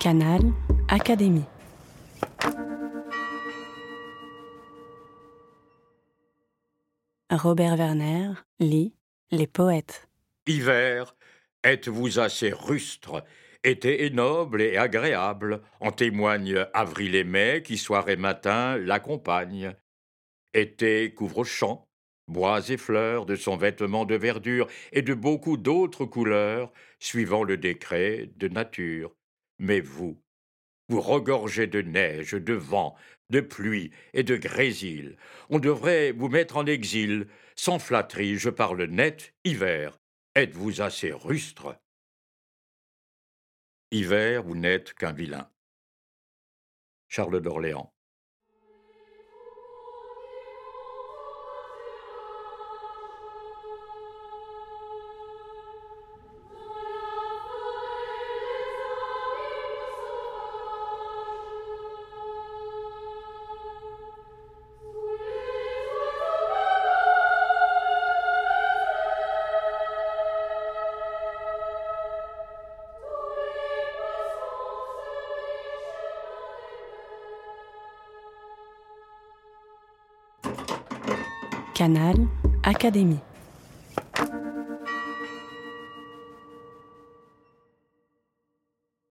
Canal Académie. Robert Werner lit Les poètes. Hiver, êtes-vous assez rustre Été est noble et agréable, en témoignent avril et mai qui soir et matin l'accompagnent. Été couvre champs, bois et fleurs de son vêtement de verdure et de beaucoup d'autres couleurs, suivant le décret de nature. Mais vous, vous regorgez de neige, de vent, de pluie et de grésil. On devrait vous mettre en exil. Sans flatterie, je parle net, hiver. Êtes-vous assez rustre? Hiver, vous n'êtes qu'un vilain? Charles d'Orléans. Canal Académie.